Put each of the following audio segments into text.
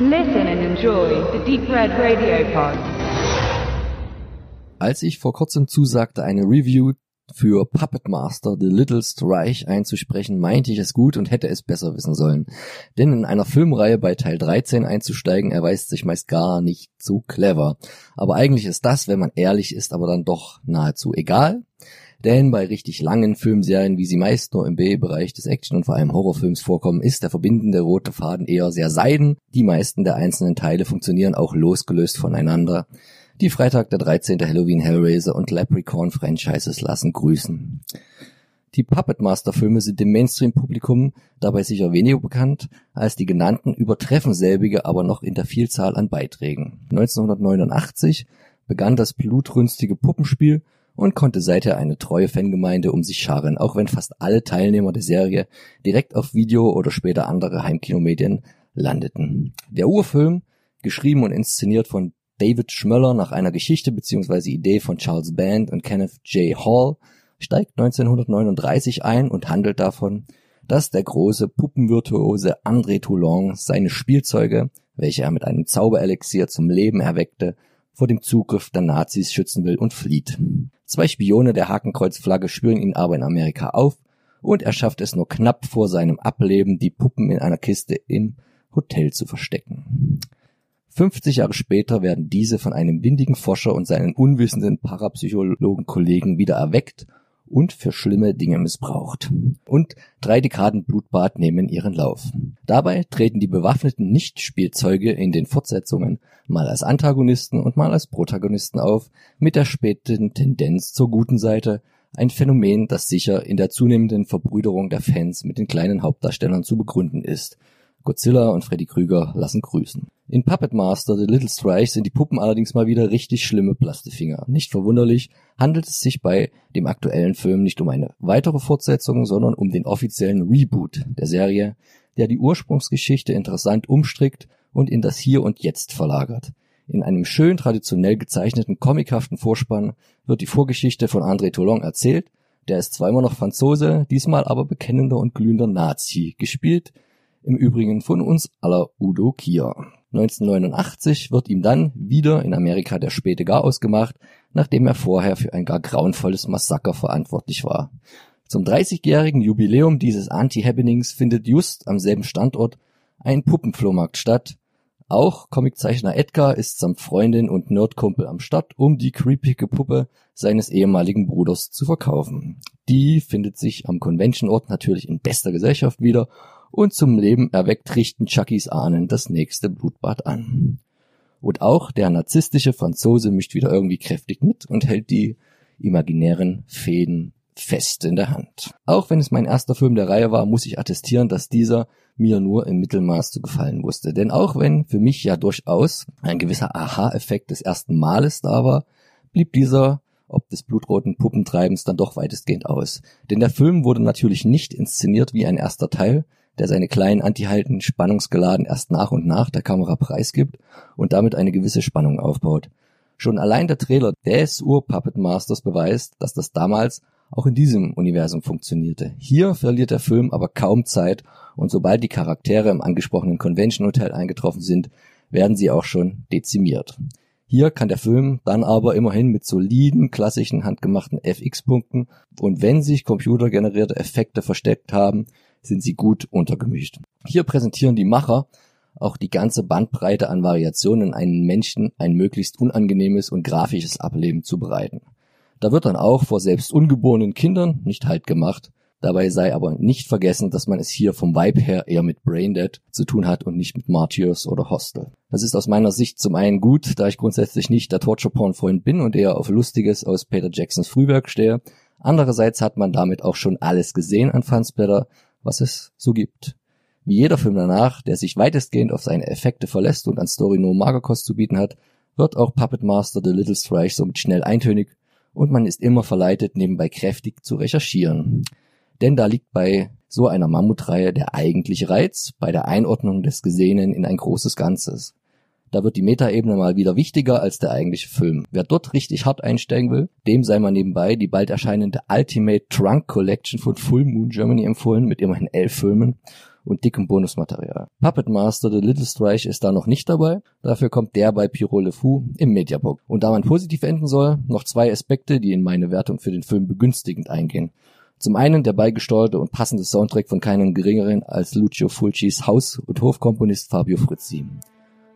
Listen and enjoy the Deep Red Radio Pod. Als ich vor kurzem zusagte, eine Review für Puppet Master The Little Reich einzusprechen, meinte ich es gut und hätte es besser wissen sollen. Denn in einer Filmreihe bei Teil 13 einzusteigen, erweist sich meist gar nicht so clever. Aber eigentlich ist das, wenn man ehrlich ist, aber dann doch nahezu egal. Denn bei richtig langen Filmserien, wie sie meist nur im B-Bereich des Action- und vor allem Horrorfilms vorkommen, ist der verbindende rote Faden eher sehr seiden. Die meisten der einzelnen Teile funktionieren auch losgelöst voneinander. Die Freitag der 13. Halloween Hellraiser und Leprechaun Franchises lassen grüßen. Die Puppet Master Filme sind dem Mainstream-Publikum dabei sicher weniger bekannt als die genannten, übertreffen selbige aber noch in der Vielzahl an Beiträgen. 1989 begann das blutrünstige Puppenspiel und konnte seither eine treue Fangemeinde um sich scharen, auch wenn fast alle Teilnehmer der Serie direkt auf Video oder später andere Heimkinomedien landeten. Der Urfilm, geschrieben und inszeniert von David Schmöller nach einer Geschichte bzw. Idee von Charles Band und Kenneth J. Hall, steigt 1939 ein und handelt davon, dass der große Puppenvirtuose André Toulon seine Spielzeuge, welche er mit einem Zauberelixier zum Leben erweckte, vor dem Zugriff der Nazis schützen will und flieht. Zwei Spione der Hakenkreuzflagge spüren ihn aber in Amerika auf und er schafft es nur knapp vor seinem Ableben, die Puppen in einer Kiste im Hotel zu verstecken. 50 Jahre später werden diese von einem windigen Forscher und seinen unwissenden Parapsychologen-Kollegen wieder erweckt und für schlimme Dinge missbraucht. Und drei Dekaden Blutbad nehmen ihren Lauf. Dabei treten die bewaffneten Nicht-Spielzeuge in den Fortsetzungen mal als Antagonisten und mal als Protagonisten auf, mit der späten Tendenz zur guten Seite, ein Phänomen, das sicher in der zunehmenden Verbrüderung der Fans mit den kleinen Hauptdarstellern zu begründen ist. Godzilla und Freddy Krüger lassen grüßen. In Puppet Master The Little Strike sind die Puppen allerdings mal wieder richtig schlimme Plastifinger. Nicht verwunderlich handelt es sich bei dem aktuellen Film nicht um eine weitere Fortsetzung, sondern um den offiziellen Reboot der Serie, der die Ursprungsgeschichte interessant umstrickt und in das Hier und Jetzt verlagert. In einem schön traditionell gezeichneten comichaften Vorspann wird die Vorgeschichte von André Toulon erzählt. Der ist immer noch Franzose, diesmal aber bekennender und glühender Nazi, gespielt im Übrigen von uns aller Udo Kier. 1989 wird ihm dann wieder in Amerika der späte Garaus gemacht, nachdem er vorher für ein gar grauenvolles Massaker verantwortlich war. Zum 30-jährigen Jubiläum dieses Anti-Happenings findet just am selben Standort ein Puppenflohmarkt statt. Auch Comiczeichner Edgar ist samt Freundin und Nerdkumpel am Start, um die creepige Puppe seines ehemaligen Bruders zu verkaufen. Die findet sich am Convention-Ort natürlich in bester Gesellschaft wieder und zum Leben erweckt richten Chuckys Ahnen das nächste Blutbad an. Und auch der narzisstische Franzose mischt wieder irgendwie kräftig mit und hält die imaginären Fäden fest in der Hand. Auch wenn es mein erster Film der Reihe war, muss ich attestieren, dass dieser mir nur im Mittelmaß zu gefallen wusste. Denn auch wenn für mich ja durchaus ein gewisser Aha-Effekt des ersten Males da war, blieb dieser ob des blutroten Puppentreibens dann doch weitestgehend aus. Denn der Film wurde natürlich nicht inszeniert wie ein erster Teil, der seine kleinen Antihalten spannungsgeladen erst nach und nach der Kamera preisgibt und damit eine gewisse Spannung aufbaut. Schon allein der Trailer des Ur-Puppet Masters beweist, dass das damals auch in diesem Universum funktionierte. Hier verliert der Film aber kaum Zeit und sobald die Charaktere im angesprochenen Convention Hotel eingetroffen sind, werden sie auch schon dezimiert. Hier kann der Film dann aber immerhin mit soliden, klassischen, handgemachten FX-Punkten und wenn sich computergenerierte Effekte versteckt haben, sind sie gut untergemischt. Hier präsentieren die Macher auch die ganze Bandbreite an Variationen, einen Menschen ein möglichst unangenehmes und grafisches Ableben zu bereiten. Da wird dann auch vor selbst ungeborenen Kindern nicht halt gemacht. Dabei sei aber nicht vergessen, dass man es hier vom Vibe her eher mit Braindead zu tun hat und nicht mit Martyrs oder Hostel. Das ist aus meiner Sicht zum einen gut, da ich grundsätzlich nicht der Torture-Porn-Freund bin und eher auf Lustiges aus Peter Jacksons Frühwerk stehe. Andererseits hat man damit auch schon alles gesehen an Fansblätter, was es so gibt. Wie jeder Film danach, der sich weitestgehend auf seine Effekte verlässt und an Story nur Magerkost zu bieten hat, wird auch Puppet Master The Little Strike somit schnell eintönig und man ist immer verleitet, nebenbei kräftig zu recherchieren. Denn da liegt bei so einer Mammutreihe der eigentliche Reiz bei der Einordnung des Gesehenen in ein großes Ganzes. Da wird die Metaebene mal wieder wichtiger als der eigentliche Film. Wer dort richtig hart einsteigen will, dem sei mal nebenbei die bald erscheinende Ultimate Trunk Collection von Full Moon Germany empfohlen mit immerhin elf Filmen und dickem Bonusmaterial. Puppet Master The Little Strike ist da noch nicht dabei, dafür kommt der bei Pierrot Le Fou im Mediabook. Und da man positiv enden soll, noch zwei Aspekte, die in meine Wertung für den Film begünstigend eingehen. Zum einen der beigesteuerte und passende Soundtrack von keinem geringeren als Lucio Fulcis Haus- und Hofkomponist Fabio Frizzi.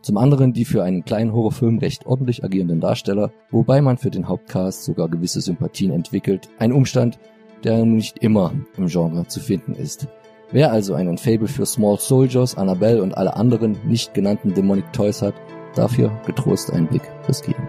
Zum anderen die für einen kleinen Horrorfilm recht ordentlich agierenden Darsteller, wobei man für den Hauptcast sogar gewisse Sympathien entwickelt, ein Umstand, der nicht immer im Genre zu finden ist. Wer also einen Fable für Small Soldiers, Annabelle und alle anderen nicht genannten Demonic Toys hat, darf hier getrost einen Blick riskieren.